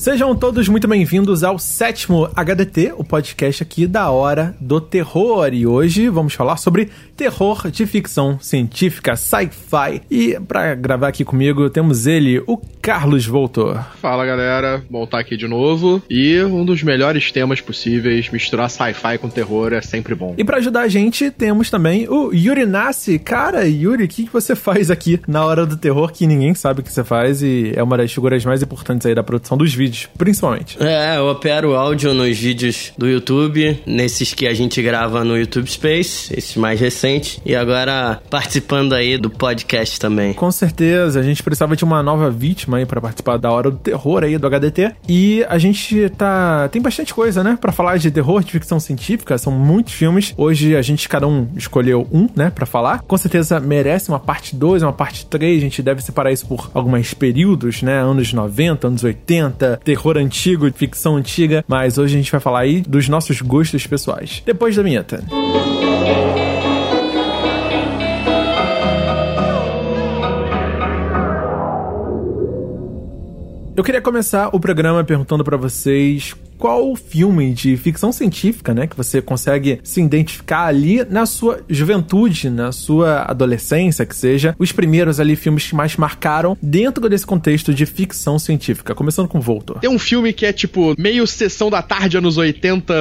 Sejam todos muito bem-vindos ao sétimo HDT, o podcast aqui da Hora do Terror. E hoje vamos falar sobre terror de ficção científica, sci-fi. E para gravar aqui comigo temos ele, o Carlos Voltor. Fala galera, bom estar aqui de novo. E um dos melhores temas possíveis, misturar sci-fi com terror é sempre bom. E para ajudar a gente temos também o Yuri Nassi. Cara, Yuri, o que, que você faz aqui na Hora do Terror que ninguém sabe o que você faz e é uma das figuras mais importantes aí da produção dos vídeos? vídeos, principalmente. É, eu opero áudio nos vídeos do YouTube, nesses que a gente grava no YouTube Space, esses mais recentes, e agora participando aí do podcast também. Com certeza, a gente precisava de uma nova vítima para participar da Hora do Terror aí do HDT, e a gente tá... tem bastante coisa, né, para falar de terror, de ficção científica, são muitos filmes. Hoje a gente, cada um, escolheu um, né, para falar. Com certeza merece uma parte 2, uma parte 3, a gente deve separar isso por alguns períodos, né, anos 90, anos 80, terror antigo, ficção antiga, mas hoje a gente vai falar aí dos nossos gostos pessoais. Depois da vinheta. Eu queria começar o programa perguntando para vocês qual filme de ficção científica, né, que você consegue se identificar ali na sua juventude, na sua adolescência, que seja os primeiros ali filmes que mais marcaram dentro desse contexto de ficção científica. Começando com Voltor. Tem um filme que é tipo meio sessão da tarde anos 80,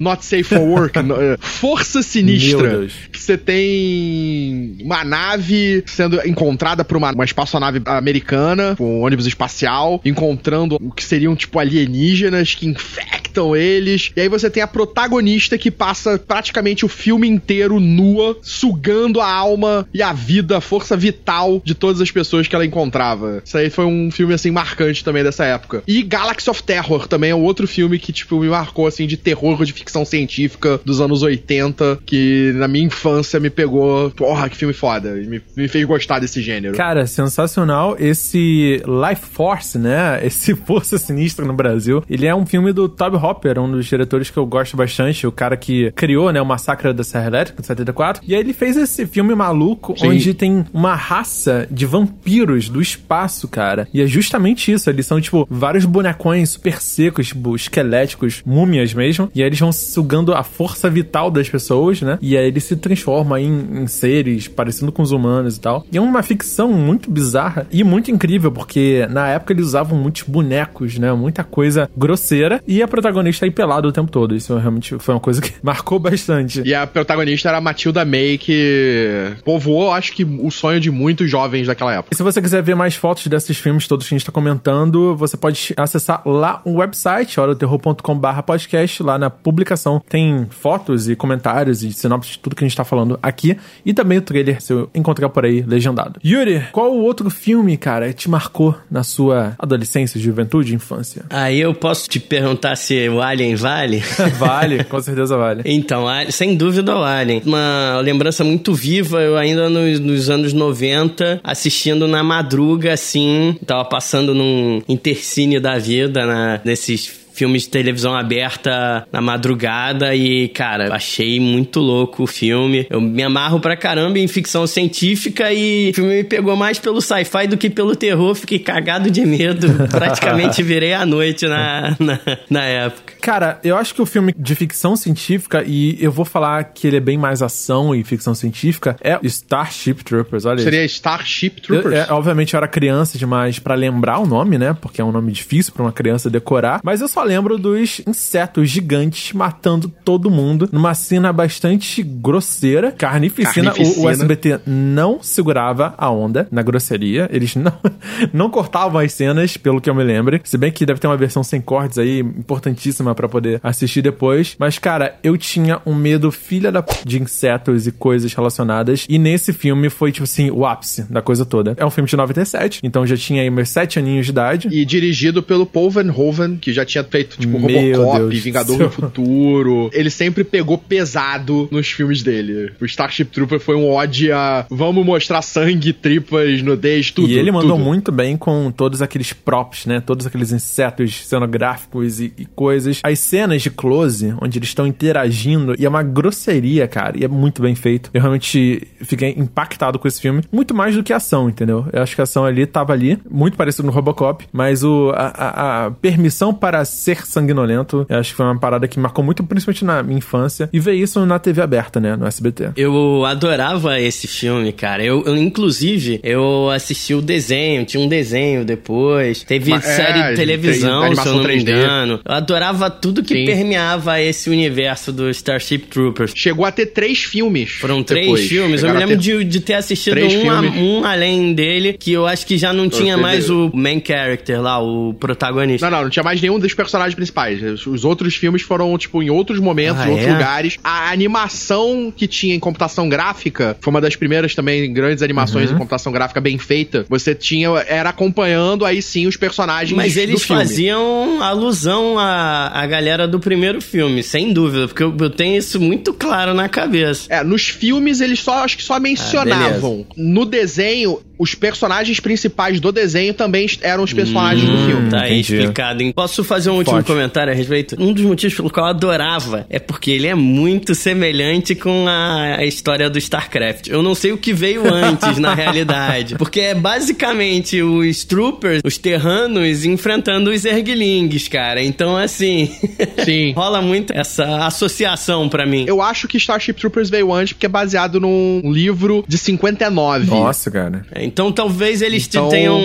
Not Safe for Work, eh, Força Sinistra, que você tem uma nave sendo encontrada por uma, uma espaçonave americana, um ônibus espacial, encontrando o que seriam tipo alienígenas que infectam eles. E aí você tem a protagonista que passa praticamente o filme inteiro nua, sugando a alma e a vida, a força vital de todas as pessoas que ela encontrava. Isso aí foi um filme, assim, marcante também dessa época. E Galaxy of Terror também é outro filme que, tipo, me marcou, assim, de terror, de ficção científica dos anos 80, que na minha infância me pegou. Porra, que filme foda. Me, me fez gostar desse gênero. Cara, sensacional. Esse Life Force, né? Esse Força Sinistra no Brasil, ele é um filme do Toby Hopper, um dos diretores que eu gosto bastante, o cara que criou, né, o Massacre da Serra Elétrica, de 74. E aí ele fez esse filme maluco, Sim. onde tem uma raça de vampiros do espaço, cara. E é justamente isso, eles são, tipo, vários bonecões super secos, tipo, esqueléticos, múmias mesmo, e aí eles vão sugando a força vital das pessoas, né? E aí ele se transforma em, em seres parecendo com os humanos e tal. E é uma ficção muito bizarra e muito incrível, porque na época eles usavam muitos bonecos, né? Muita coisa grosseira e a protagonista aí pelada o tempo todo. Isso realmente foi uma coisa que marcou bastante. E a protagonista era a Matilda May, que povoou, acho que, o sonho de muitos jovens daquela época. E se você quiser ver mais fotos desses filmes todos que a gente tá comentando, você pode acessar lá o website, horaterror.com.br podcast, lá na publicação tem fotos e comentários e sinopse de tudo que a gente tá falando aqui. E também o trailer, se eu encontrar por aí, legendado. Yuri, qual o outro filme, cara, te marcou na sua adolescência, juventude, infância? Aí eu posso te perguntar perguntar se o Alien vale? vale, com certeza vale. Então, sem dúvida o Alien. Uma lembrança muito viva, eu ainda nos, nos anos 90, assistindo na madruga, assim, tava passando num intercine da vida, na, nesses filmes de televisão aberta na madrugada e, cara, achei muito louco o filme. Eu me amarro pra caramba em ficção científica e o filme me pegou mais pelo sci-fi do que pelo terror. Fiquei cagado de medo. Praticamente virei à noite na, na, na época. Cara, eu acho que o filme de ficção científica, e eu vou falar que ele é bem mais ação e ficção científica, é Starship Troopers, olha Seria isso. Starship Troopers? Eu, é, obviamente eu era criança demais para lembrar o nome, né? Porque é um nome difícil para uma criança decorar. Mas eu só lembro dos insetos gigantes matando todo mundo numa cena bastante grosseira, carnificina. carnificina. O, o SBT não segurava a onda na grosseria. Eles não, não cortavam as cenas, pelo que eu me lembro. Se bem que deve ter uma versão sem cortes aí, importantíssima para poder assistir depois. Mas, cara, eu tinha um medo filha da p... de insetos e coisas relacionadas. E nesse filme foi, tipo assim, o ápice da coisa toda. É um filme de 97, então já tinha aí meus sete aninhos de idade. E dirigido pelo Paul Verhoeven, que já tinha feito, tipo, Meu Robocop, Deus Vingador do Futuro. Ele sempre pegou pesado nos filmes dele. O Starship Trooper foi um ode a vamos mostrar sangue, tripas, nudez, tudo. E ele mandou tudo. muito bem com todos aqueles props, né? Todos aqueles insetos cenográficos e, e coisas. As cenas de close, onde eles estão interagindo, e é uma grosseria, cara. E é muito bem feito. Eu realmente fiquei impactado com esse filme. Muito mais do que a ação, entendeu? Eu acho que a ação ali tava ali, muito parecido no Robocop, mas o, a, a, a permissão para ser sanguinolento, eu acho que foi uma parada que marcou muito, principalmente na minha infância. E ver isso na TV aberta, né? No SBT. Eu adorava esse filme, cara. Eu, eu inclusive, eu assisti o desenho, tinha um desenho depois. Teve Mas, série é, de televisão, se eu não 3D. me engano. Eu adorava tudo que Sim. permeava esse universo do Starship Troopers. Chegou a ter três filmes. Foram três depois. filmes. eu me lembro ter... de, de ter assistido um, a, um, além dele, que eu acho que já não tinha mais o main character lá, o protagonista. Não, não, não tinha mais nenhum dos personagens principais. Os outros filmes foram, tipo, em outros momentos, ah, em outros é? lugares. A animação que tinha em computação gráfica foi uma das primeiras também grandes animações uhum. em computação gráfica bem feita. Você tinha, era acompanhando aí sim os personagens Mas eles faziam alusão à, à galera do primeiro filme, sem dúvida, porque eu, eu tenho isso muito claro na cabeça. É, nos filmes eles só, acho que só mencionavam. Ah, no desenho, os personagens principais do desenho também eram os personagens hum, do filme. Tá aí explicado. Hein? Posso fazer um último Pode. comentário a respeito? Um dos motivos pelo qual eu adorava é porque ele é muito semelhante com a, a história do StarCraft. Eu não sei o que veio antes, na realidade. Porque é basicamente os Troopers, os Terranos, enfrentando os Erglings, cara. Então, assim. Sim. rola muito essa associação para mim. Eu acho que Starship Troopers veio antes porque é baseado num livro de 59. Nossa, cara. É, então talvez eles então... tenham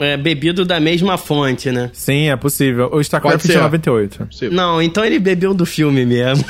é, bebido da mesma fonte, né? Sim, é possível. O StarCraft de 98. Não, então ele bebeu do filme mesmo.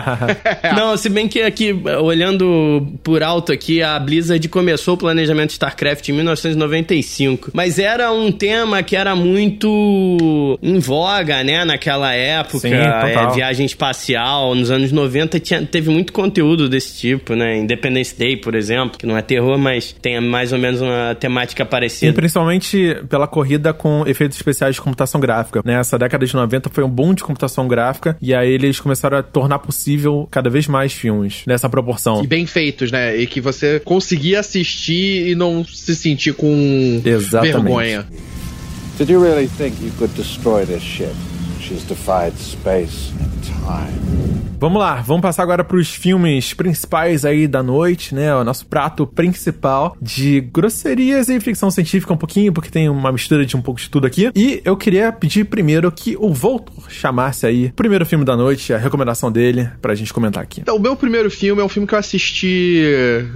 Não, se bem que aqui, olhando por alto aqui, a Blizzard começou o planejamento de StarCraft em 1995. Mas era um tema que era muito em voga, né? Naquela época. Sim, é, viagem espacial. Nos anos 90 tinha, teve muito conteúdo desse tipo, né? Independence Day, por exemplo, que não é terror, mas tem mais ou menos uma temática parecida. E principalmente pela corrida com efeitos especiais de computação gráfica. Nessa década de 90 foi um boom de computação gráfica e aí eles começaram a tornar possível cada vez mais filmes nessa proporção. E bem feitos, né? E que você conseguia assistir e não se sentir com Exatamente. vergonha. Did you really think you could destroy this ship? She's defied space and time. Vamos lá, vamos passar agora para os filmes principais aí da noite, né? O nosso prato principal de grosserias e ficção científica um pouquinho, porque tem uma mistura de um pouco de tudo aqui. E eu queria pedir primeiro que o Voltor chamasse aí o primeiro filme da noite, a recomendação dele, pra gente comentar aqui. Então, o meu primeiro filme é um filme que eu assisti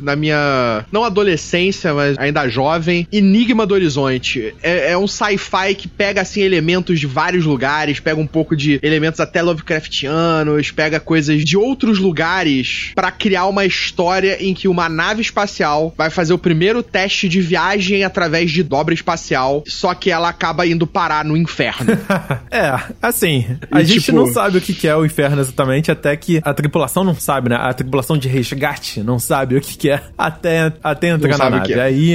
na minha, não adolescência, mas ainda jovem, Enigma do Horizonte. É, é um sci-fi que pega, assim, elementos de vários lugares, pega um pouco de elementos até Lovecraftianos, pega coisas de outros lugares para criar uma história em que uma nave espacial vai fazer o primeiro teste de viagem através de dobra espacial, só que ela acaba indo parar no inferno. é, assim, a e gente tipo... não sabe o que é o inferno exatamente, até que a tripulação não sabe, né? A tripulação de resgate não sabe o que é até, até entrar na nave. É. Aí,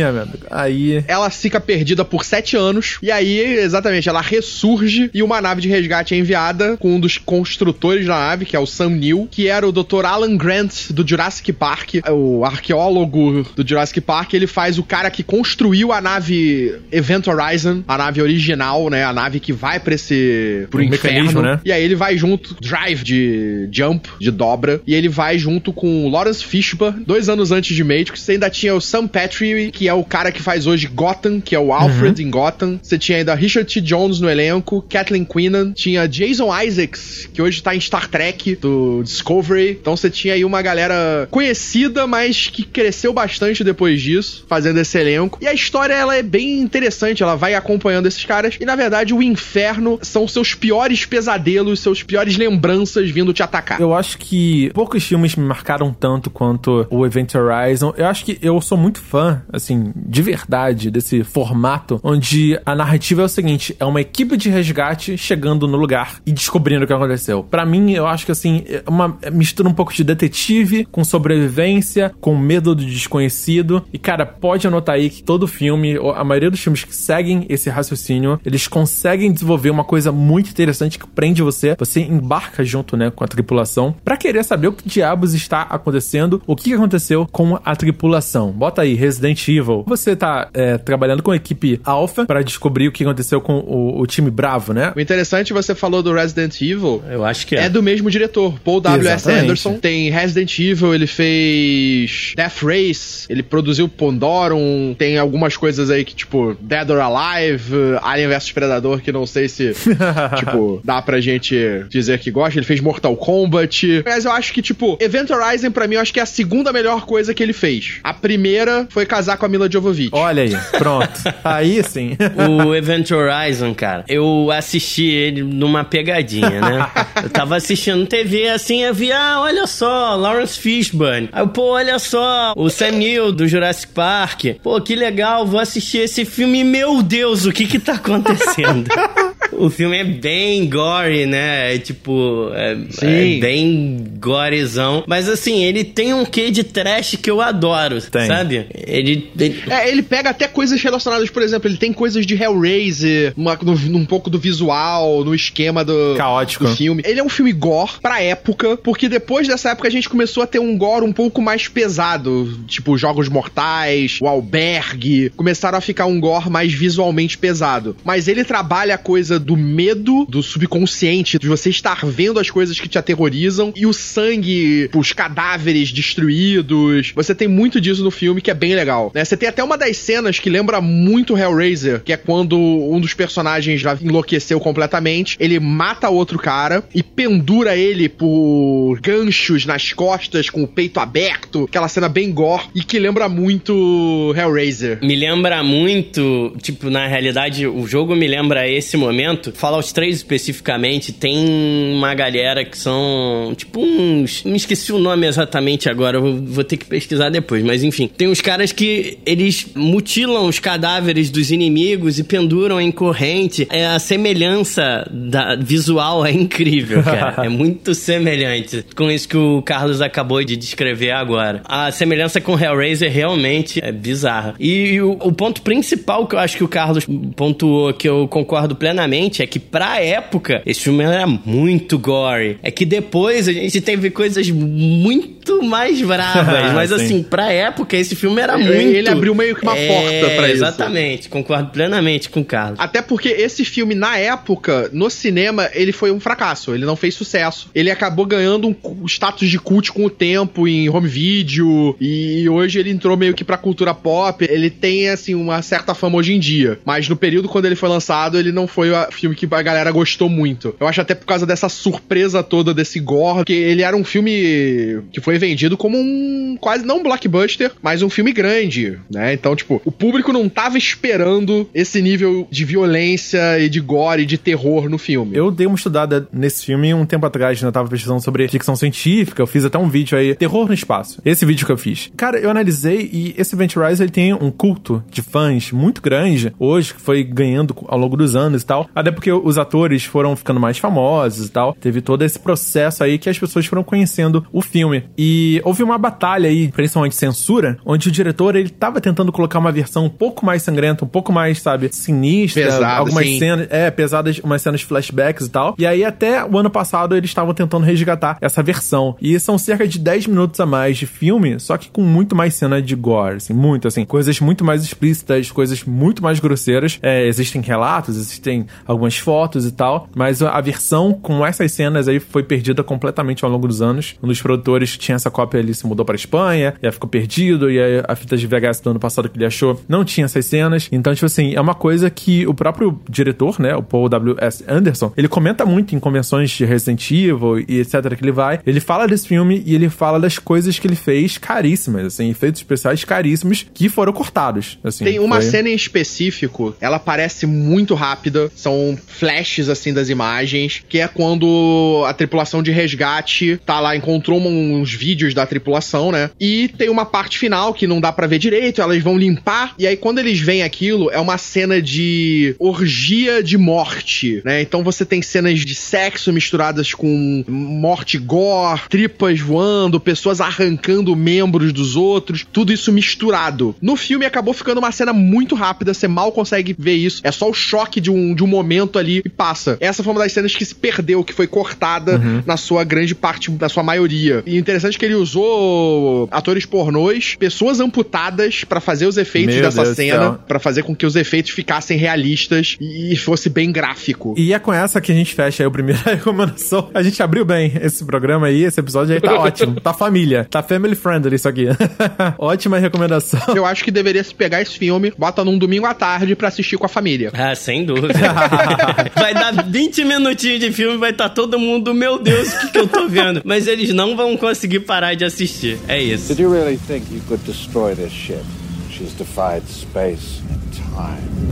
aí... Ela fica perdida por sete anos, e aí, exatamente, ela ressurge e uma nave de resgate é enviada com um dos construtores da nave, que é o Sam Neill, que era o Dr. Alan Grant do Jurassic Park, o arqueólogo do Jurassic Park. Ele faz o cara que construiu a nave Event Horizon, a nave original, né? A nave que vai pra esse. pro um inferno. Né? E aí ele vai junto, Drive de jump, de dobra, e ele vai junto com Lawrence Fishburne, dois anos antes de Matrix. Você ainda tinha o Sam Petrie, que é o cara que faz hoje Gotham, que é o Alfred uhum. em Gotham. Você tinha ainda Richard T. Jones no elenco, Kathleen Quinlan, tinha Jason Isaacs, que hoje tá em Star Trek, do Discovery. Então você tinha aí uma galera conhecida, mas que cresceu bastante depois disso, fazendo esse elenco. E a história ela é bem interessante, ela vai acompanhando esses caras. E na verdade, o inferno são seus piores pesadelos, seus piores lembranças vindo te atacar. Eu acho que poucos filmes me marcaram tanto quanto o Event Horizon. Eu acho que eu sou muito fã, assim, de verdade, desse formato, onde a narrativa é o seguinte: é uma equipe de resgate chegando no lugar e descobrindo o que aconteceu. Para mim, eu acho que assim, é uma mistura um pouco de detetive com sobrevivência, com medo do desconhecido. E cara, pode anotar aí que todo filme, a maioria dos filmes que seguem esse raciocínio, eles conseguem desenvolver uma coisa muito interessante que prende você. Você embarca junto, né, com a tripulação para querer saber o que diabos está acontecendo, o que aconteceu com a tripulação. Bota aí Resident Evil. Você tá é, trabalhando com a equipe Alpha para descobrir o que aconteceu com o, o, time Bravo, né? O interessante você falou do Resident Evil. Eu acho que é. É do mesmo diretor, Paul W.S. Anderson. Tem Resident Evil, ele fez Death Race, ele produziu Pondorum, tem algumas coisas aí que, tipo, Dead or Alive, Alien vs Predador, que não sei se, tipo, dá pra gente dizer que gosta. Ele fez Mortal Kombat. Mas eu acho que, tipo, Event Horizon, pra mim, eu acho que é a segunda melhor coisa que ele fez. A primeira foi casar com a Mila Jovovich. Olha aí, pronto. aí sim. o Event Horizon, cara, eu assisti ele numa pegadinha, né? eu tava assistindo TV assim, eu vi, ah, olha só, Lawrence Fishburne. Aí, pô, olha só, o Sam Neill do Jurassic Park. Pô, que legal, vou assistir esse filme. Meu Deus, o que que tá acontecendo? o filme é bem gore, né? É, tipo, é, é, bem gorezão. Mas assim, ele tem um quê de trash que eu adoro, tem. sabe? Ele, ele, É, ele pega até coisas relacionadas, por exemplo, ele tem coisas de Hellraiser, uma, no, um pouco do visual, no esquema do, Caótico. do filme. Ele é um filme gore pra época, porque depois dessa época a gente começou a ter um gore um pouco mais pesado. Tipo, Jogos Mortais, o Albergue. Começaram a ficar um gore mais visualmente pesado. Mas ele trabalha a coisa do medo, do subconsciente, de você estar vendo as coisas que te aterrorizam e o sangue, os cadáveres destruídos. Você tem muito disso no filme que é bem legal. Né? Você tem até uma das cenas que lembra muito Hellraiser, que é quando um dos personagens já enlouqueceu completamente, ele mata outro cara e pendura ele por ganchos nas costas com o peito aberto, aquela cena bem gore e que lembra muito Hellraiser. Me lembra muito, tipo, na realidade, o jogo me lembra esse momento. Fallout 3 especificamente tem uma galera que são, tipo, uns. Me esqueci o nome exatamente agora, vou ter que pesquisar depois, mas enfim. Tem uns caras que eles mutilam os cadáveres dos inimigos e penduram em corrente. É, a semelhança da visual é incrível, cara. é muito semelhante com isso que o Carlos acabou de descrever agora. A semelhança com Hellraiser realmente é bizarra. E, e o, o ponto principal que eu acho que o Carlos pontuou, que eu concordo plenamente, é que pra época, esse filme era muito gore. É que depois a gente teve coisas muito mais bravas. mas assim, pra época, esse filme era muito. Ele abriu meio que uma é, porta pra isso. Exatamente, concordo plenamente com o Carlos. Até porque esse filme, na época, no cinema, ele foi um fracasso. Ele não fez sucesso. Ele acabou ganhando um status de cult com o tempo em home video. E hoje ele entrou meio que pra cultura pop. Ele tem, assim, uma certa fama hoje em dia. Mas no período quando ele foi lançado, ele não foi filme que a galera gostou muito. Eu acho até por causa dessa surpresa toda desse gore, que ele era um filme que foi vendido como um quase não um blockbuster, mas um filme grande, né? Então, tipo, o público não tava esperando esse nível de violência e de gore e de terror no filme. Eu dei uma estudada nesse filme um tempo atrás, né? Eu tava pesquisando sobre ficção científica, eu fiz até um vídeo aí, terror no espaço. Esse vídeo que eu fiz. Cara, eu analisei e esse Event Rise ele tem um culto de fãs muito grande hoje, que foi ganhando ao longo dos anos e tal. Até porque os atores foram ficando mais famosos e tal. Teve todo esse processo aí que as pessoas foram conhecendo o filme. E houve uma batalha aí, principalmente censura, onde o diretor ele tava tentando colocar uma versão um pouco mais sangrenta, um pouco mais, sabe, sinistra, Pesado, algumas sim. cenas, é, pesadas, umas cenas de flashbacks e tal. E aí até o ano passado eles estavam tentando resgatar essa versão. E são cerca de 10 minutos a mais de filme, só que com muito mais cena de gore, assim, muito assim, coisas muito mais explícitas, coisas muito mais grosseiras. É, existem relatos, existem algumas fotos e tal, mas a versão com essas cenas aí foi perdida completamente ao longo dos anos. Um dos produtores tinha essa cópia ali, se mudou para Espanha, e aí ficou perdido, e aí a fita de VHS do ano passado que ele achou não tinha essas cenas. Então, tipo assim, é uma coisa que o próprio diretor, né, o Paul W.S. Anderson, ele comenta muito em convenções de Resident Evil e etc que ele vai. Ele fala desse filme e ele fala das coisas que ele fez caríssimas, assim, efeitos especiais caríssimos que foram cortados. Assim, Tem uma foi... cena em específico, ela parece muito rápida, são flashes assim das imagens, que é quando a tripulação de resgate tá lá, encontrou uns vídeos vídeos da tripulação, né? E tem uma parte final que não dá para ver direito, elas vão limpar, e aí quando eles veem aquilo, é uma cena de orgia de morte, né? Então você tem cenas de sexo misturadas com morte gore, tripas voando, pessoas arrancando membros dos outros, tudo isso misturado. No filme acabou ficando uma cena muito rápida, você mal consegue ver isso. É só o choque de um, de um momento ali e passa. Essa foi uma das cenas que se perdeu, que foi cortada uhum. na sua grande parte, na sua maioria. E interessante que ele usou atores pornôs, pessoas amputadas para fazer os efeitos Meu dessa Deus cena, para fazer com que os efeitos ficassem realistas e fosse bem gráfico. E é com essa que a gente fecha aí a primeira recomendação. A gente abriu bem esse programa aí, esse episódio aí tá ótimo. Tá família, tá family friendly isso aqui. Ótima recomendação. Eu acho que deveria se pegar esse filme, bota num domingo à tarde para assistir com a família. Ah, sem dúvida. vai dar 20 minutinhos de filme, vai estar tá todo mundo, meu Deus, o que, que eu tô vendo? Mas eles não vão conseguir parar de assistir. É isso. Did you really think you could destroy this ship? She's defied space.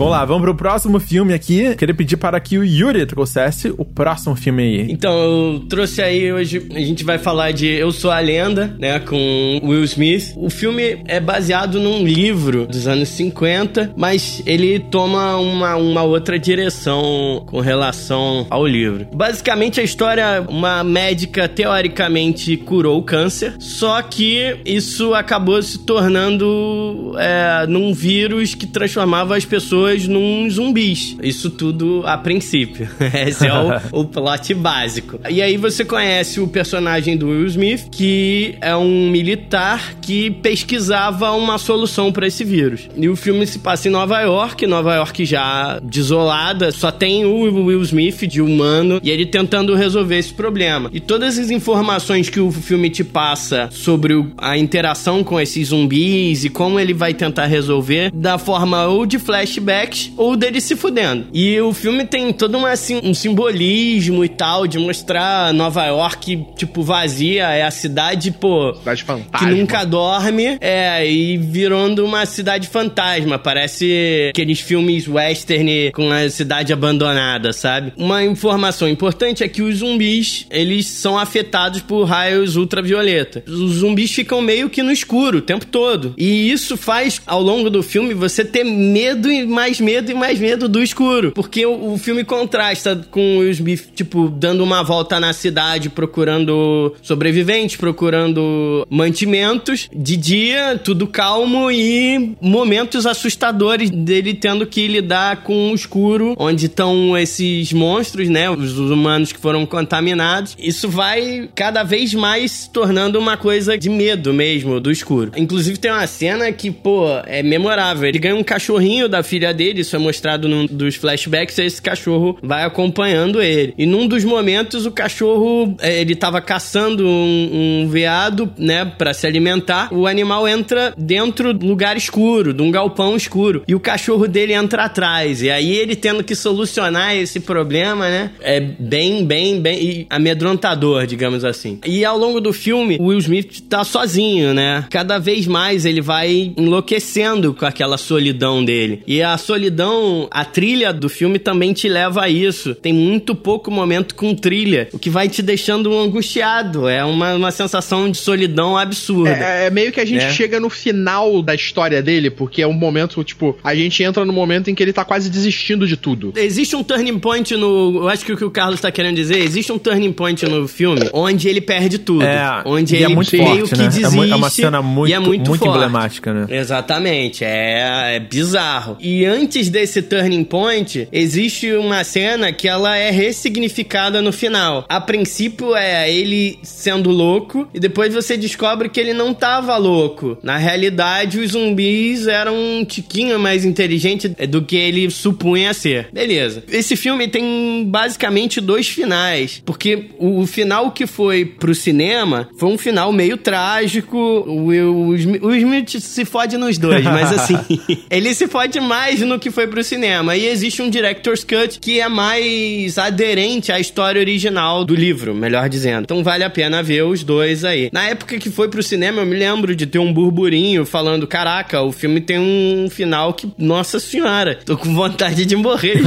Vamos lá, vamos pro próximo filme aqui. Queria pedir para que o Yuri trouxesse o próximo filme aí. Então, eu trouxe aí hoje, a gente vai falar de Eu Sou a Lenda, né, com Will Smith. O filme é baseado num livro dos anos 50, mas ele toma uma, uma outra direção com relação ao livro. Basicamente, a história, uma médica teoricamente curou o câncer, só que isso acabou se tornando é, num vírus que transformava as pessoas num zumbis. Isso tudo a princípio. Esse é o, o plot básico. E aí você conhece o personagem do Will Smith, que é um militar que pesquisava uma solução para esse vírus. E o filme se passa em Nova York, Nova York já desolada, só tem o Will Smith de humano e ele tentando resolver esse problema. E todas as informações que o filme te passa sobre a interação com esses zumbis e como ele vai tentar resolver da forma ou de flashbacks ou dele se fudendo. E o filme tem todo uma, assim, um simbolismo e tal, de mostrar Nova York, tipo, vazia. É a cidade, pô. Cidade fantasma. Que nunca dorme. É, e virando uma cidade fantasma. Parece aqueles filmes western com a cidade abandonada, sabe? Uma informação importante é que os zumbis, eles são afetados por raios ultravioleta. Os zumbis ficam meio que no escuro o tempo todo. E isso faz, ao longo do filme, você ter medo e mais medo e mais medo do escuro. Porque o, o filme contrasta com o Smith, tipo, dando uma volta na cidade procurando sobreviventes, procurando mantimentos. De dia, tudo calmo e momentos assustadores dele tendo que lidar com o escuro, onde estão esses monstros, né? Os humanos que foram contaminados. Isso vai cada vez mais se tornando uma coisa de medo mesmo do escuro. Inclusive tem uma cena que, pô, é memorável. Ele ganha um cachorrinho da filha dele, isso é mostrado num dos flashbacks, esse cachorro vai acompanhando ele. E num dos momentos, o cachorro, é, ele tava caçando um, um veado, né, para se alimentar. O animal entra dentro do lugar escuro, de um galpão escuro. E o cachorro dele entra atrás. E aí ele tendo que solucionar esse problema, né, é bem, bem, bem amedrontador, digamos assim. E ao longo do filme, o Will Smith tá sozinho, né? Cada vez mais ele vai enlouquecendo com aquela solidão dele. E a solidão, a trilha do filme também te leva a isso. Tem muito pouco momento com trilha, o que vai te deixando angustiado. É uma, uma sensação de solidão absurda. É, é meio que a gente é. chega no final da história dele, porque é um momento, tipo, a gente entra no momento em que ele tá quase desistindo de tudo. Existe um turning point no. Eu acho que o que o Carlos tá querendo dizer, existe um turning point no filme onde ele perde tudo. É, onde ele é muito meio forte, que né? desiste. É uma cena muito, é muito, muito emblemática, né? Exatamente. É, é bizarro. E antes desse turning point, existe uma cena que ela é ressignificada no final. A princípio é ele sendo louco e depois você descobre que ele não tava louco. Na realidade, os zumbis eram um tiquinho mais inteligente do que ele supunha ser. Beleza. Esse filme tem basicamente dois finais, porque o final que foi pro cinema foi um final meio trágico. O Smith se fode no nos dois, mas assim, ele se fode mais no que foi pro cinema. E existe um Director's Cut que é mais aderente à história original do livro, melhor dizendo. Então vale a pena ver os dois aí. Na época que foi pro cinema, eu me lembro de ter um burburinho falando: caraca, o filme tem um final que, nossa senhora, tô com vontade de morrer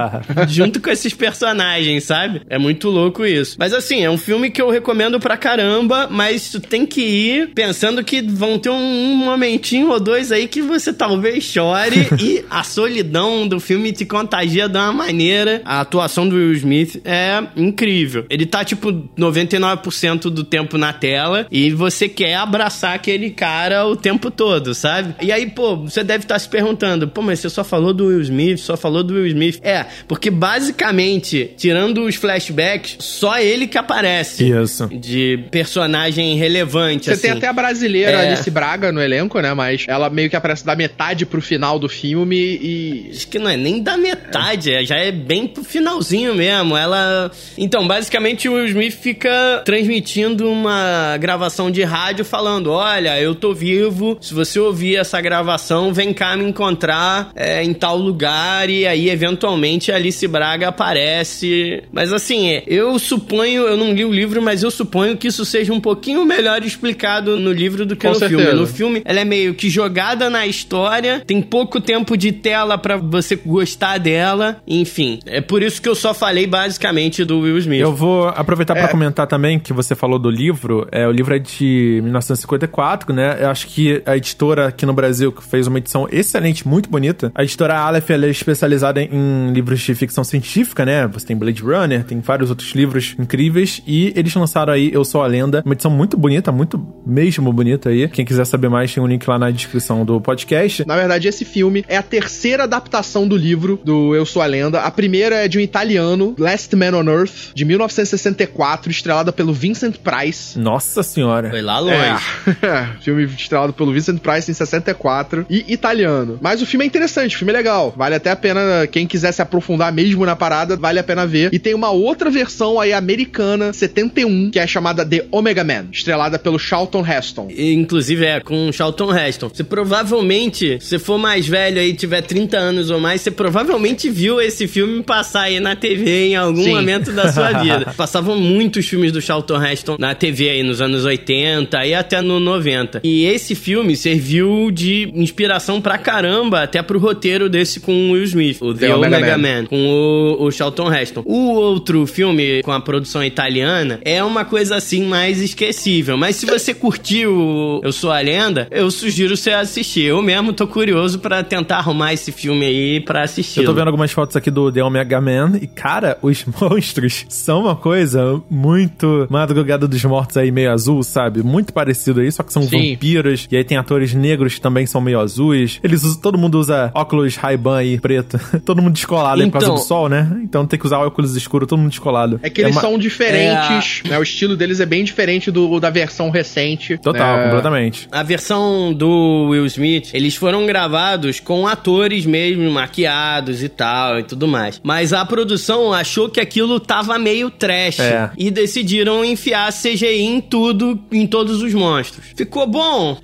junto com esses personagens, sabe? É muito louco isso. Mas assim, é um filme que eu recomendo pra caramba, mas tu tem que ir pensando que vão ter um momentinho ou dois aí que você talvez chore e a solidão do filme te contagia de uma maneira. A atuação do Will Smith é incrível. Ele tá tipo 99% do tempo na tela e você quer abraçar aquele cara o tempo todo, sabe? E aí, pô, você deve estar tá se perguntando, pô, mas você só falou do Will Smith, só falou do Will Smith. É, porque basicamente, tirando os flashbacks, só ele que aparece. Isso. De personagem relevante, Você assim. tem até a brasileira é. Alice Braga no elenco, né? Mas ela meio que aparece da metade pro final do filme e. Acho que não é nem da metade, é. já é bem pro finalzinho mesmo. Ela. Então, basicamente, o Will Smith fica transmitindo uma gravação de rádio falando: Olha, eu tô vivo. Se você ouvir essa gravação, vem cá me encontrar é, em tal lugar. E aí, eventualmente, Alice Braga aparece. Mas assim, eu suponho, eu não li o livro, mas eu suponho que isso seja um pouquinho melhor explicado no livro do que Com no certeza. filme. No filme, ela é meio que jogada na história, tem pouco tempo de tela para você gostar dela, enfim. É por isso que eu só falei basicamente do Will Smith. Eu vou aproveitar É. para comentar também que você falou do livro. É, o livro é de 1954, né? Eu acho que a editora aqui no Brasil que fez uma edição excelente, muito bonita. A editora Aleph ela é especializada em livros de ficção científica, né? Você tem Blade Runner, tem vários outros livros incríveis. E eles lançaram aí Eu Sou a Lenda, uma edição muito bonita, muito mesmo bonita aí. Quem quiser saber mais, tem um link lá na descrição do podcast. Na verdade, esse filme é a terceira adaptação do livro do Eu Sou a Lenda. A primeira é de um italiano, Last Man on Earth, de 1964, estrelada pelo Vincent Price. Nossa senhora. Foi lá longe. É, filme estrelado pelo Vincent Price em 64 e italiano. Mas o filme é interessante, o filme é legal. Vale até a pena, quem quiser se aprofundar mesmo na parada, vale a pena ver. E tem uma outra versão aí americana, 71, que é chamada The Omega Man, estrelada pelo Charlton Heston. E, Inclusive é com o Charlton Heston. Você provavelmente, se for mais velho aí, tiver 30 anos ou mais, você provavelmente viu esse filme passar aí na TV em algum Sim. momento da sua vida. Passavam muitos filmes do Charlton Heston na TV aí nos anos 80 e até no 90. E esse filme serviu de inspiração pra caramba até pro roteiro desse com o Will Smith, o The, The Omega, Omega Man. Man. com o, o Charlton Heston. O outro filme com a produção italiana é uma coisa assim mais esquecível. Mas se você curtiu Eu Sou a Lenda, eu sugiro você assistir. Eu mesmo tô curioso pra tentar arrumar esse filme aí pra assistir. Eu tô vendo algumas fotos aqui do The Omega Man e, cara, os monstros são uma coisa muito Madrugada dos Mortos aí, meio azul, sabe? Muito parecido aí, só que são Sim. vampiros. E aí tem atores negros que também são meio azuis. Eles usam, todo mundo usa óculos Ray-Ban aí, preto. todo mundo descolado aí por causa Então- do sol, né? Então tem que usar óculos escuros, todo mundo descolado. É que eles uma- são diferentes, né? O estilo deles é bem diferente do da versão recente. Total, né? completamente. A versão do Will Smith, eles foram gravados com atores mesmo, maquiados e tal e tudo mais. Mas a produção achou que aquilo tava meio trash. É. E decidiram enfiar CGI em tudo, em todos os monstros. Ficou bom?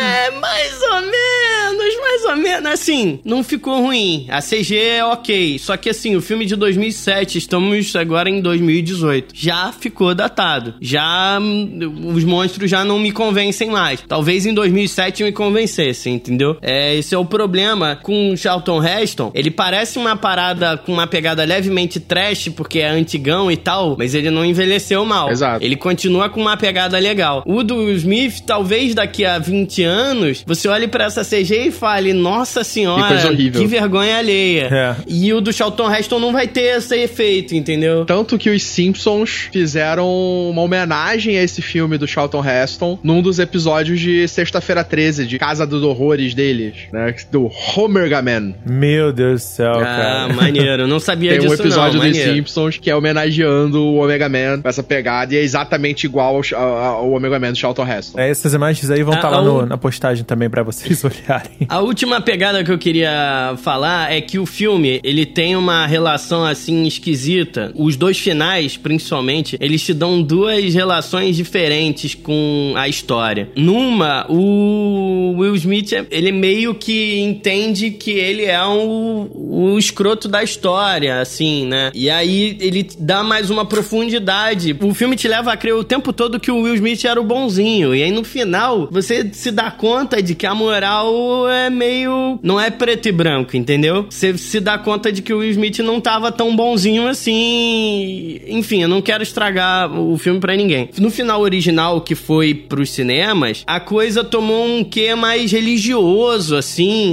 É, mais ou menos, mais ou menos. Assim, não ficou ruim. A CG é ok. Só que assim, o filme de 2007, estamos agora em 2018. Já ficou datado. Já. hum, Os monstros já não me convencem mais. Talvez em 2007 me convencessem, entendeu? É, esse é o problema com o Charlton Heston. Ele parece uma parada com uma pegada levemente trash, porque é antigão e tal, mas ele não envelheceu mal. Exato. Ele continua com uma pegada legal. O do Smith, talvez daqui a 20 anos, você olhe pra essa CG e fale: Nossa senhora, Que coisa horrível." que vergonha alheia. É. E o do Charlton Heston não vai ter esse efeito, entendeu? Tanto que os Simpsons fizeram uma homenagem a esse filme do Charlton Heston num dos episódios de Sexta-feira 13, de Casa dos Horrores deles, né? Do Homer Man. Meu Deus do céu, Ah, cara. maneiro. Eu não sabia Tem um disso, episódio não. dos maneiro. Simpsons que é homenageando o Omega Man com essa pegada e é exatamente igual ao, ao- ao Omega Man do Charlton Heston. É, essas imagens aí vão Ah, estar lá no- na postagem também pra vocês olharem. A última pegada que eu queria falar é que o filme, ele tem uma relação assim esquisita. Os dois finais, principalmente, eles te dão duas relações diferentes com a história. Numa, o Will Smith, ele meio que entende que ele é um, o escroto da história, assim, né? E aí ele dá mais uma profundidade. O filme te leva a crer o tempo todo que o Will Smith era o bonzinho. E aí no final, você se dá conta de que a moral é meio. não é preto e branco, entendeu? Você se dá conta de que o Will Smith não tava tão bonzinho assim. Enfim, eu não quero estragar o filme para ninguém. No final original, que foi pros cinemas, a coisa tomou um quê mais religioso, assim,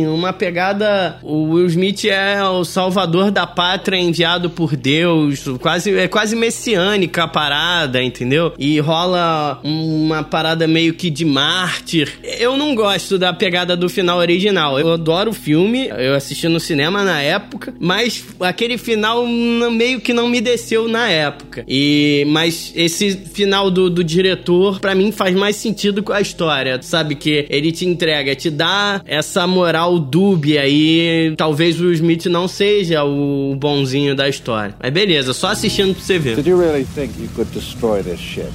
uma pegada. O Will Smith é o salvador da pátria enviado por Deus, quase, é quase messiânica a parada, entendeu? E rola uma parada meio que de mártir. Eu não gosto da pegada do final original. Eu adoro o filme, eu assisti no cinema na época, mas aquele final meio que não me desceu na época. E mas esse final do, do diretor para mim faz mais sentido com a história, sabe que ele te entrega, te dá essa moral dúbia aí, talvez o Smith não seja o bonzinho da história. Mas beleza, só assistindo pra você ver. Did you really think you could destroy this ship?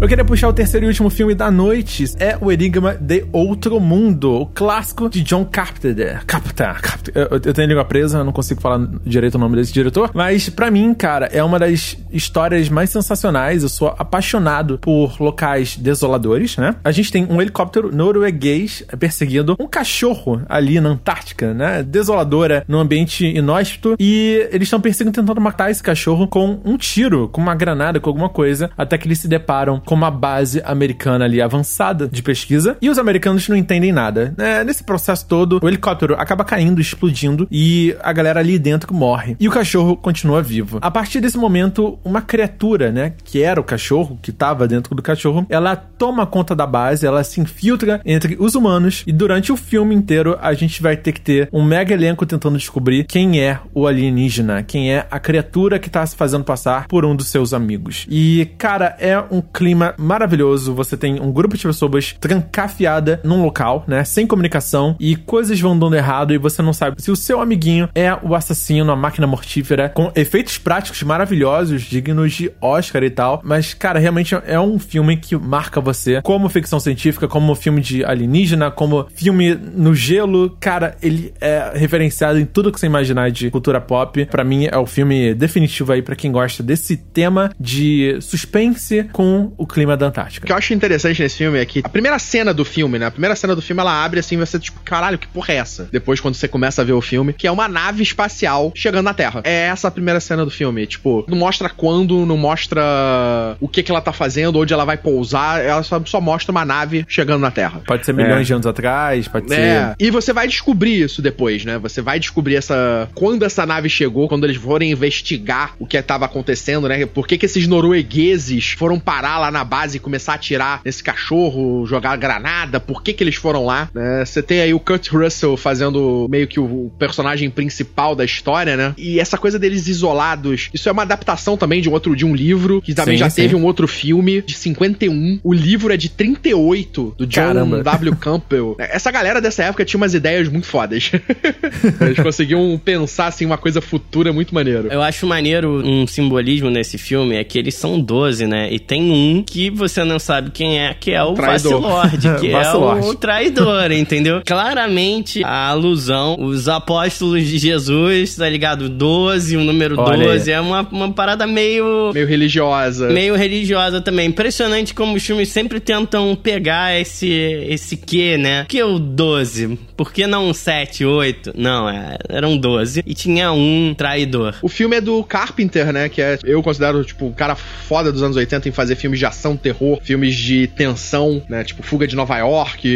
Eu queria puxar o terceiro e último filme da noite, é o Enigma de Outro Mundo, o clássico de John Carpenter. Carpenter. Eu, eu tenho língua presa, eu não consigo falar direito o nome desse diretor, mas para mim, cara, é uma das histórias mais sensacionais. Eu sou apaixonado por locais desoladores, né? A gente tem um helicóptero norueguês perseguindo um cachorro ali na Antártica, né? Desoladora, num ambiente inóspito, e eles estão perseguindo, tentando matar esse cachorro com um tiro, com uma granada, com alguma coisa, até que eles se deparam com uma base americana ali avançada de pesquisa e os americanos não entendem nada. É, nesse processo todo, o helicóptero acaba caindo, explodindo e a galera ali dentro morre. E o cachorro continua vivo. A partir desse momento, uma criatura, né, que era o cachorro, que estava dentro do cachorro, ela toma conta da base, ela se infiltra entre os humanos e durante o filme inteiro a gente vai ter que ter um mega elenco tentando descobrir quem é o alienígena, quem é a criatura que tá se fazendo passar por um dos seus amigos. E, cara, é um clima maravilhoso. Você tem um grupo de pessoas trancafiada num local, né? Sem comunicação e coisas vão dando errado e você não sabe se o seu amiguinho é o assassino, a máquina mortífera, com efeitos práticos maravilhosos, dignos de Oscar e tal. Mas, cara, realmente é um filme que marca você como ficção científica, como filme de alienígena, como filme no gelo. Cara, ele é referenciado em tudo que você imaginar de cultura pop. Para mim, é o filme definitivo aí para quem gosta desse tema de suspense com o clima da Antártica. O que eu acho interessante nesse filme é que a primeira cena do filme, né? A primeira cena do filme ela abre assim, você tipo, caralho, que porra é essa? Depois, quando você começa a ver o filme, que é uma nave espacial chegando na Terra. É essa a primeira cena do filme. Tipo, não mostra quando, não mostra o que que ela tá fazendo, onde ela vai pousar, ela só, só mostra uma nave chegando na Terra. Pode ser milhões é. de anos atrás, pode é. ser. E você vai descobrir isso depois, né? Você vai descobrir essa. Quando essa nave chegou, quando eles forem investigar o que estava acontecendo, né? Por que, que esses noruegueses foram parar lá na base e começar a atirar nesse cachorro, jogar granada, por que que eles foram lá, né? Você tem aí o Kurt Russell fazendo meio que o personagem principal da história, né? E essa coisa deles isolados, isso é uma adaptação também de um outro de um livro, que também sim, já sim. teve um outro filme de 51. O livro é de 38 do John Caramba. W. Campbell. Essa galera dessa época tinha umas ideias muito fodas. Eles conseguiam pensar assim uma coisa futura muito maneiro. Eu acho maneiro um simbolismo nesse filme é que eles são 12, né? E tem um que você não sabe quem é, que é o Vacilord, que é o traidor, entendeu? Claramente a alusão, os apóstolos de Jesus, tá ligado? 12, o número Olha 12, aí. é uma, uma parada meio. Meio religiosa. Meio religiosa também. Impressionante como os filmes sempre tentam pegar esse, esse quê, né? Que é o 12? Por que não 7, 8? Não, é, eram 12. E tinha um traidor. O filme é do Carpenter, né? Que é, eu considero, tipo, o cara foda dos anos 80 em fazer filmes de ação, terror, filmes de tensão, né? Tipo Fuga de Nova York,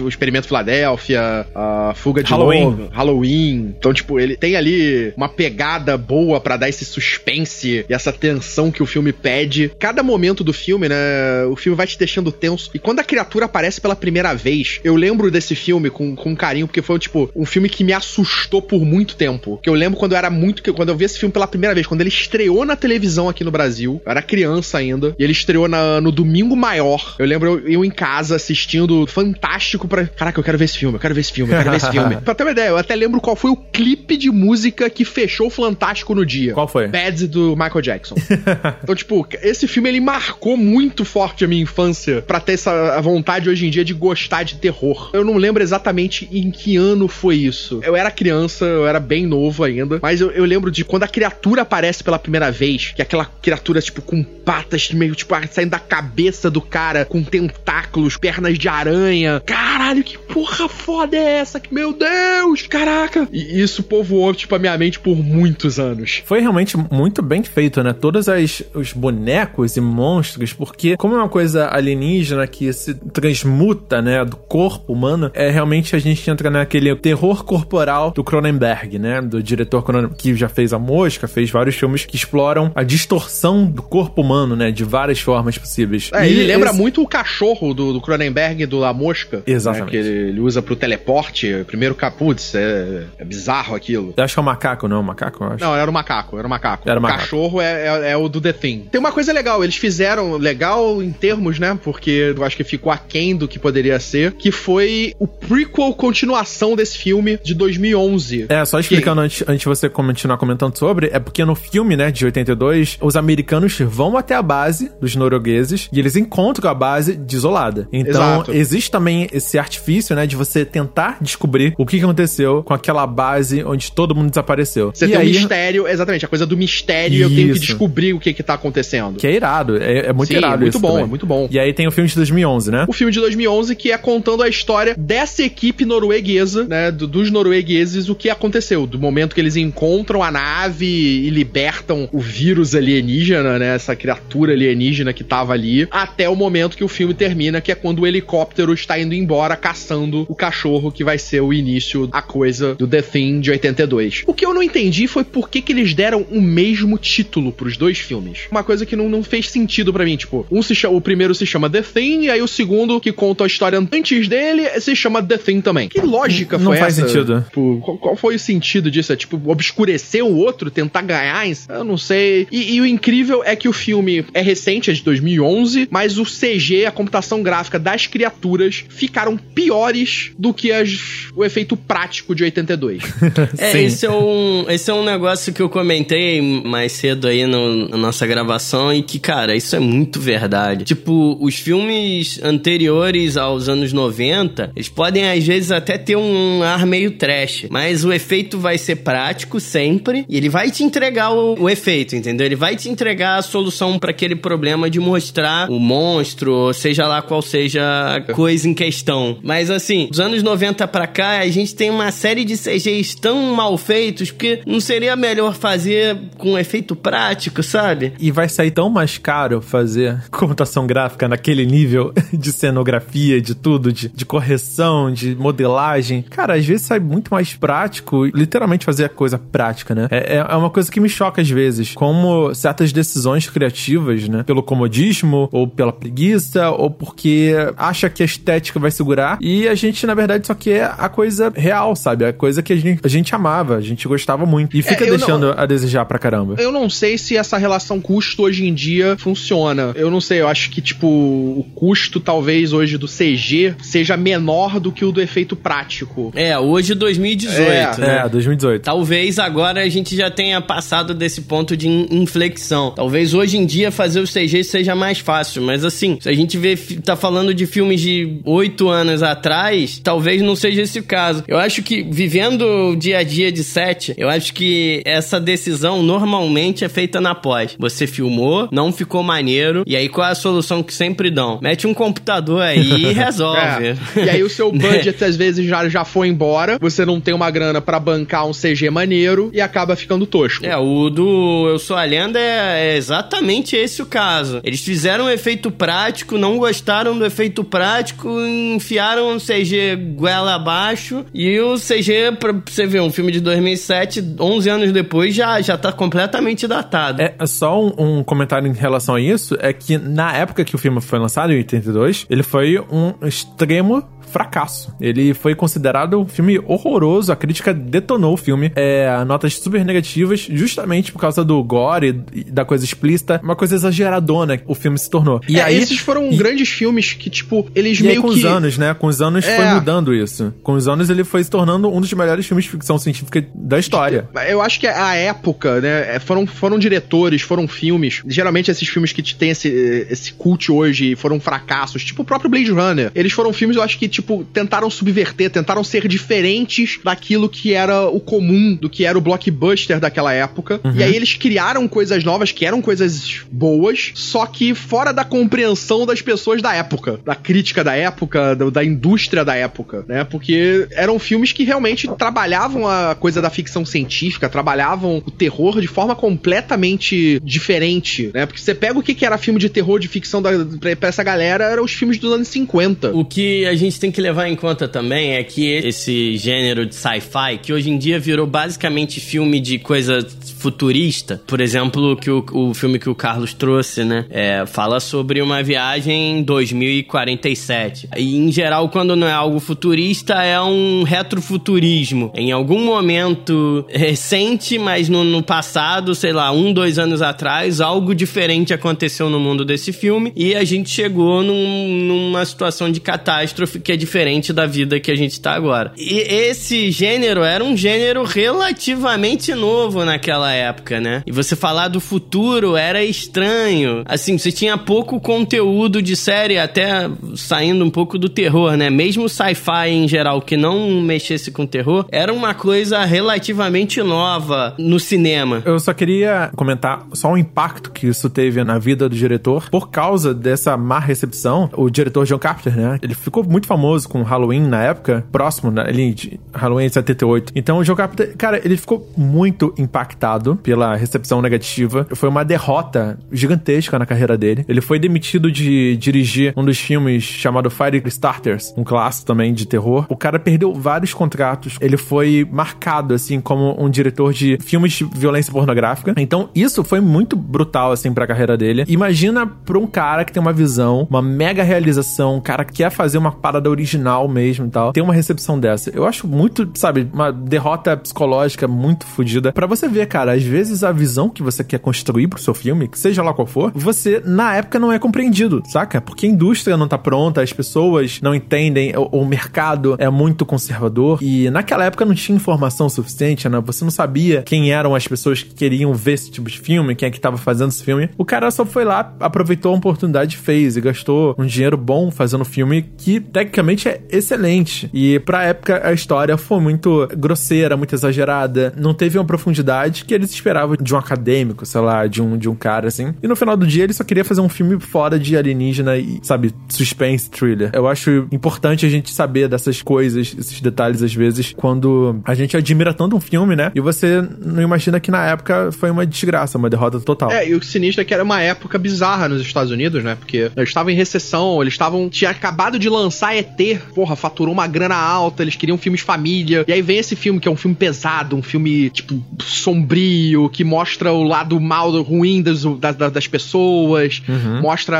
o Experimento Filadélfia, a Fuga de Halloween. Halloween. Então, tipo, ele tem ali uma pegada boa para dar esse suspense e essa tensão que o filme pede. Cada momento do filme, né? O filme vai te deixando tenso. E quando a criatura aparece pela primeira vez, eu lembro desse filme com, com carinho, porque foi, tipo, um filme que me assustou por muito tempo. Que eu lembro quando eu era muito. Quando eu vi esse filme pela primeira vez, quando ele ele estreou na televisão aqui no Brasil. Eu era criança ainda. E ele estreou na, no Domingo Maior. Eu lembro eu, eu em casa assistindo Fantástico pra. Caraca, eu quero ver esse filme, eu quero ver esse filme, eu quero ver esse filme. pra ter uma ideia, eu até lembro qual foi o clipe de música que fechou o Fantástico no dia. Qual foi? Bad do Michael Jackson. então, tipo, esse filme ele marcou muito forte a minha infância pra ter essa vontade hoje em dia de gostar de terror. Eu não lembro exatamente em que ano foi isso. Eu era criança, eu era bem novo ainda, mas eu, eu lembro de quando a criatura aparece pela primeira vez, que é aquela criatura, tipo, com patas meio, tipo, saindo da cabeça do cara, com tentáculos, pernas de aranha. Caralho, que porra foda é essa? Meu Deus! Caraca! E isso povoou, tipo, a minha mente por muitos anos. Foi realmente muito bem feito, né? Todos as, os bonecos e monstros, porque como é uma coisa alienígena que se transmuta, né, do corpo humano, é realmente a gente entra naquele terror corporal do Cronenberg, né? Do diretor que já fez A Mosca, fez vários filmes que exploram a distorção do corpo humano, né? De várias formas possíveis. É, e ele lembra esse... muito o cachorro do, do Cronenberg do A Mosca. Né, Exatamente. Né, que ele usa pro teleporte. Primeiro capuz, é, é bizarro aquilo. Eu acho que é o um macaco, não é o um macaco? Eu acho. Não, era o macaco, era o macaco. Era o macaco. cachorro é, é, é, o do The Thing. Tem uma coisa legal, eles fizeram legal em termos, né? Porque eu acho que ficou aquém do que poderia ser, que foi o prequel continuação desse filme de 2011. É, só explicando que... antes, antes de você continuar comentando sobre, é porque no filme, né, de 82, os americanos vão até a base dos noruegueses e eles encontram a base desolada. Então, Exato. existe também esse artifício, né, de você tentar descobrir o que aconteceu com aquela base onde todo mundo desapareceu. Você e tem aí... um mistério, exatamente, a coisa do mistério, Isso. eu tenho que descobrir o que que tá acontecendo. Que é irado, é, é muito Sim, irado muito bom, também. é muito bom. E aí tem o filme de 2011, né? O filme de 2011 que é contando a história dessa equipe norueguesa, né, do, dos noruegueses, o que aconteceu, do momento que eles encontram a nave e libertam o vírus alienígena, né, essa criatura alienígena que tava ali, até o momento que o filme termina, que é quando o helicóptero está indo embora caçando o cachorro que vai ser o início da coisa do The Thing de 82. O que eu não entendi foi por que, que eles deram o mesmo título pros dois filmes. Uma coisa que não, não fez sentido para mim, tipo, um se chama, o primeiro se chama The Thing, e aí o segundo, que conta a história antes dele, se chama The Thing também. Que lógica não foi faz essa? sentido. Tipo, qual, qual, foi o sentido disso? É tipo, obscurecer o outro, tentar ganhar? Eu não sei. E, e o incrível é que o filme é recente, é de 2011, mas o CG, a computação gráfica das criaturas ficaram piores do que as, o efeito prático de 82. é, esse é, um, esse é um negócio que eu comentei mais cedo aí no, na nossa gravação e que, cara, isso é muito verdade. Tipo, os filmes anteriores aos anos 90, eles podem às vezes até ter um ar meio trash, mas o efeito vai ser prático sempre e ele vai te entregar o, o efeito, entendeu? Ele vai te entregar a solução para aquele problema de mostrar o monstro, seja lá qual seja a coisa em questão. Mas assim, dos anos 90 para cá, a gente tem uma série de CGs tão mal feitos que não seria melhor fazer com efeito prático, sabe? E vai sair tão mais caro fazer computação gráfica naquele nível de cenografia, de tudo, de, de correção, de modelagem. Cara, às vezes sai muito mais prático, literalmente fazer a coisa prática, né? É, é uma coisa que me choca às vezes, como certas decisões criativas, né? Pelo comodismo, ou pela preguiça, ou porque acha que a estética vai segurar, e a gente, na verdade, só quer a coisa real, sabe? A coisa que a gente, a gente amava, a gente gostava muito. E fica é, deixando não, a desejar pra caramba. Eu não sei se essa relação custo hoje em dia funciona. Eu não sei, eu acho que, tipo, o custo talvez hoje do CG seja menor do que o do efeito prático. É, hoje 2018. É, né? é 2018. Talvez agora a gente já tenha passado desse ponto de inflexão. Talvez hoje em dia fazer o CG seja mais fácil, mas assim, se a gente vê, tá falando de filmes de oito anos atrás, talvez não seja esse o caso. Eu acho que vivendo o dia a dia de set, eu acho que essa decisão normalmente é feita na pós. Você filmou, não ficou maneiro, e aí qual é a solução que sempre dão? Mete um computador aí e resolve. É. E aí o seu budget às vezes já, já foi embora, você não tem uma grana para bancar um CG maneiro e acaba ficando tosco. É, o do Eu Sou a Lenda é, é exatamente esse o caso. Eles fizeram um efeito prático, não gostaram do efeito prático, enfiaram um CG goela abaixo e o CG, pra você ver, um filme de 2007, 11 anos depois, já, já tá completamente datado. É, só um, um comentário em relação a isso, é que na época que o filme foi lançado, em 82, ele foi um extremo fracasso. Ele foi considerado um filme horroroso, a crítica detonou o filme. É, notas super negativas, justamente por causa do gore da coisa explícita, uma coisa exageradona que o filme se tornou. E é, aí, esses foram e, grandes filmes que, tipo, eles meio aí, com que... os anos, né? Com os anos é. foi mudando isso. Com os anos ele foi se tornando um dos melhores filmes de ficção científica da história. Eu acho que a época, né? É, foram, foram diretores, foram filmes. Geralmente esses filmes que tem esse, esse cult hoje foram fracassos, tipo o próprio Blade Runner. Eles foram filmes, eu acho que, tipo, tentaram subverter, tentaram ser diferentes daquilo que era o comum, do que era o blockbuster daquela época. Uhum. E aí eles criaram coisas novas que eram coisas boas, só que fora da compreensão das pessoas da época, da crítica da época, da indústria da época, né? Porque eram filmes que realmente trabalhavam a coisa da ficção científica, trabalhavam o terror de forma completamente diferente, né? Porque você pega o que era filme de terror de ficção da, pra essa galera, eram os filmes dos anos 50. O que a gente tem que levar em conta também é que esse gênero de sci-fi, que hoje em dia virou basicamente filme de coisa futurista, por exemplo, que o, o filme que o Carlos trouxe, né? É, fala sobre uma viagem em 2047. E em geral, quando não é algo futurista, é um retrofuturismo. Em algum momento recente, mas no, no passado, sei lá, um, dois anos atrás, algo diferente aconteceu no mundo desse filme e a gente chegou num, numa situação de catástrofe que é diferente da vida que a gente tá agora. E esse gênero era um gênero relativamente novo naquela época, né? E você falar do futuro era estranho. Assim, você tinha pouco conteúdo de série, até saindo um pouco do terror, né? Mesmo sci-fi em geral que não mexesse com terror, era uma coisa relativamente nova no cinema. Eu só queria comentar só o impacto que isso teve na vida do diretor por causa dessa má recepção. O diretor John Carpenter, né? Ele ficou muito famoso com Halloween na época, próximo né, ali de Halloween de 78. Então o Carpenter, cara, ele ficou muito impactado pela recepção negativa. Foi uma derrota gigantesca na carreira dele. Ele foi demitido de dirigir um dos filmes chamado Fire Starters, um clássico também de terror. O cara perdeu vários contratos. Ele foi marcado assim como um diretor de filmes de violência pornográfica. Então isso foi muito brutal assim para a carreira dele. Imagina para um cara que tem uma visão, uma mega realização, um cara que quer fazer uma parada original mesmo e tal, ter uma recepção dessa. Eu acho muito, sabe, uma derrota psicológica muito fodida. Para você ver, cara, às vezes a visão que você quer construir pro seu filme, que seja lá qual for, você na época não é compreendido, saca? Porque a indústria não tá pronta, as pessoas não entendem, o, o mercado é muito conservador e naquela época não tinha informação suficiente, né? Você não sabia quem eram as pessoas que queriam ver esse tipo de filme, quem é que tava fazendo esse filme. O cara só foi lá, aproveitou a oportunidade fez e gastou um dinheiro bom fazendo filme que tecnicamente é excelente. E pra época a história foi muito grosseira, muito exagerada, não teve uma profundidade que eles esperavam de um acadêmico, sei lá, de um, de um cara assim. E no final do dia ele só queria fazer um filme fora de alienígena e, sabe, suspense thriller. Eu acho importante a gente saber dessas coisas, esses detalhes às vezes, quando a gente admira tanto um filme, né? E você não imagina que na época foi uma desgraça, uma derrota total. É, e o sinistro é que era uma época bizarra nos Estados Unidos, né? Porque eles estavam em recessão, eles estavam. Tinha acabado de lançar ET, porra, faturou uma grana alta, eles queriam filmes família. E aí vem esse filme que é um filme pesado, um filme, tipo, sombrio, que mostra o lado mal, ruim das, das, das pessoas, uhum. mostra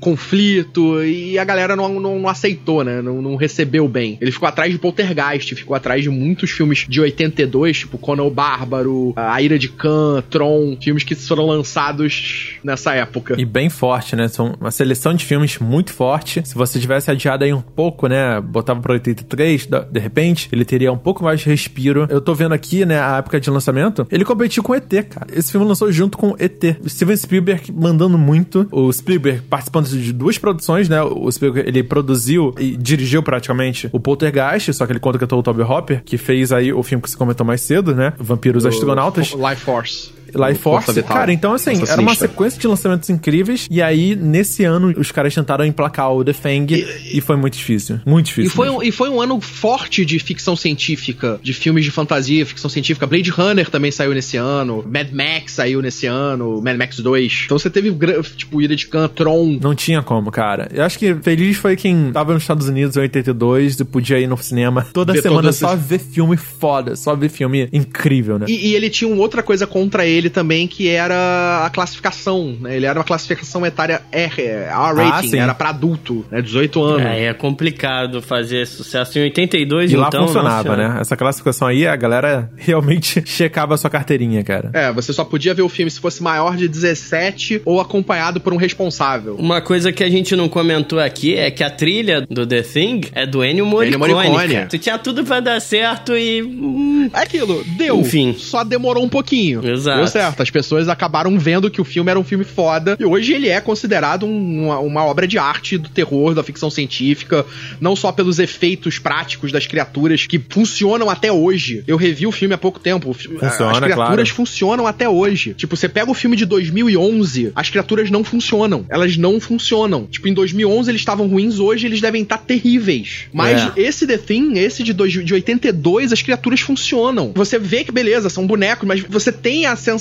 conflito, e a galera não, não, não aceitou, né? Não, não, recebeu bem. Ele ficou atrás de Poltergeist, ficou atrás de muitos filmes de 82, tipo Conan o Bárbaro, A Ira de Khan, Tron, filmes que foram lançados nessa época. E bem forte, né? São uma seleção de filmes muito forte. Se você tivesse adiado aí um pouco, né? Botava pro 83, de repente, ele teria um pouco mais de respiro. Eu tô vendo aqui, né, a época de lançamento, ele competiu com ET, cara. Esse filme lançou junto com ET. Steven Spielberg mandando muito. O Spielberg participando de duas produções, né? O Spielberg, ele produziu e dirigiu praticamente o Poltergeist, só que ele conta que é o Toby Hopper, que fez aí o filme que se comentou mais cedo, né? Vampiros o Astronautas. Life Force. Life Force. Cara, então assim, era uma sequência de lançamentos incríveis. E aí, nesse ano, os caras tentaram emplacar o The Fang e, e foi muito difícil. Muito difícil. E foi, um, e foi um ano forte de ficção científica, de filmes de fantasia, ficção científica. Blade Runner também saiu nesse ano. Mad Max saiu nesse ano. Mad Max 2. Então você teve, tipo, Ira de Khan, Tron. Não tinha como, cara. Eu acho que feliz foi quem tava nos Estados Unidos em 82 e podia ir no cinema toda ver semana só ver filme foda, só ver filme incrível, né? E, e ele tinha uma outra coisa contra ele ele também que era a classificação, né? Ele era uma classificação etária R, R-rating, ah, era para adulto, né? 18 anos. É, é complicado fazer sucesso em 82, e então. lá funcionava, né? Essa classificação aí, a galera realmente checava a sua carteirinha, cara. É, você só podia ver o filme se fosse maior de 17 ou acompanhado por um responsável. Uma coisa que a gente não comentou aqui é que a trilha do The Thing é do Ennio Morricone. Ennio Morricone. Tu tinha tudo para dar certo e... Hum, é aquilo, deu. Enfim. Só demorou um pouquinho. Exato. Deu certo. As pessoas acabaram vendo que o filme era um filme foda e hoje ele é considerado um, uma, uma obra de arte do terror, da ficção científica, não só pelos efeitos práticos das criaturas que funcionam até hoje. Eu revi o filme há pouco tempo. Funciona, As criaturas claro. funcionam até hoje. Tipo, você pega o filme de 2011, as criaturas não funcionam. Elas não funcionam. Tipo, em 2011 eles estavam ruins, hoje eles devem estar terríveis. Mas é. esse The Thing, esse de, dois, de 82, as criaturas funcionam. Você vê que beleza, são bonecos, mas você tem a sensação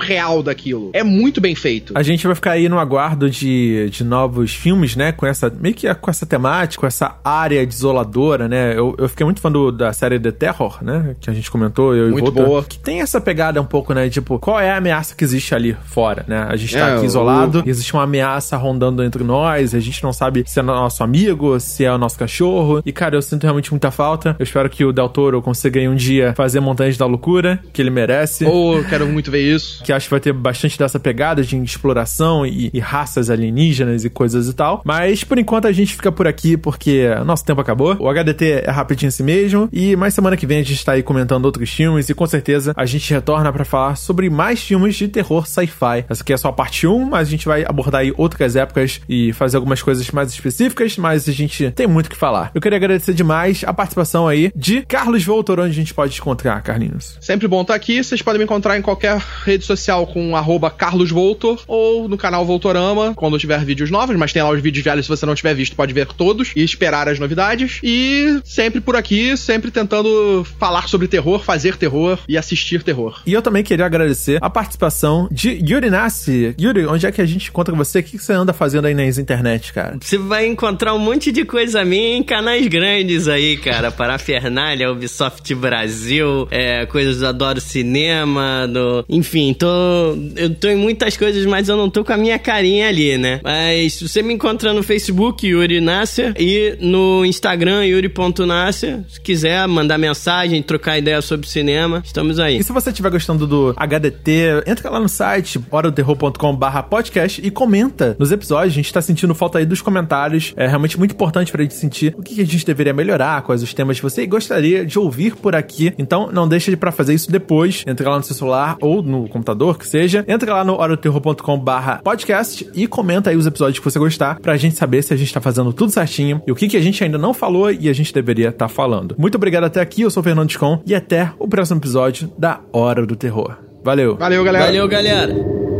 real daquilo. É muito bem feito. A gente vai ficar aí no aguardo de, de novos filmes, né? Com essa, meio que com essa temática, com essa área desoladora, né? Eu, eu fiquei muito fã do, da série The Terror, né? Que a gente comentou, eu muito e Volta, boa. Que tem essa pegada um pouco, né? Tipo, qual é a ameaça que existe ali fora, né? A gente tá é, aqui isolado, o... existe uma ameaça rondando entre nós, a gente não sabe se é nosso amigo, se é o nosso cachorro. E, cara, eu sinto realmente muita falta. Eu espero que o Del Toro consiga em um dia fazer Montanhas da Loucura, que ele merece. Ou, oh, quero muito ver isso. Que acho que vai ter bastante dessa pegada de exploração e, e raças alienígenas e coisas e tal. Mas, por enquanto, a gente fica por aqui, porque nosso tempo acabou. O HDT é rapidinho assim mesmo. E mais semana que vem a gente tá aí comentando outros filmes e com certeza a gente retorna para falar sobre mais filmes de terror sci-fi. Essa aqui é só a parte 1, mas a gente vai abordar aí outras épocas e fazer algumas coisas mais específicas, mas a gente tem muito o que falar. Eu queria agradecer demais a participação aí de Carlos Voltor, onde a gente pode encontrar, Carlinhos. Sempre bom estar aqui. Vocês podem me encontrar em qualquer rede social com Carlos Voltor ou no canal Voltorama, quando tiver vídeos novos, mas tem lá os vídeos velhos, se você não tiver visto, pode ver todos e esperar as novidades. E sempre por aqui, sempre tentando falar sobre terror, fazer terror e assistir terror. E eu também queria agradecer a participação de Yuri Nassi. Yuri, onde é que a gente encontra você? O que você anda fazendo aí nas internet, cara? Você vai encontrar um monte de coisa minha em canais grandes aí, cara. Parafernália, Ubisoft Brasil, é, coisas do Adoro Cinema, do... enfim, tô... eu tô em muitas coisas, mas eu não tô com a minha carinha ali, né? Mas você me encontra no Facebook, Yuri Nasser, e no Instagram, yuri.nasser. Se quiser mandar mensagem, trocar ideia sobre cinema, estamos aí. E se você estiver gostando do HDT, entra lá no site, horadoterror.com.br podcast e comenta nos episódios. A gente tá sentindo falta aí dos comentários. É realmente muito importante pra gente sentir o que a gente deveria melhorar, quais os temas que você gostaria de ouvir por aqui. Então, não deixe de pra fazer isso depois. Entra lá no seu celular ou no computador, que seja. Entra lá no horadoterror.com.br podcast e comenta aí os episódios que você gostar pra gente saber se a gente tá fazendo tudo certinho e o que, que a gente ainda não falou e a gente deveria estar tá falando. Muito obrigado até aqui, eu sou o Fernando Descon e até o próximo episódio da Hora do Terror. Valeu. Valeu, galera. Valeu, galera.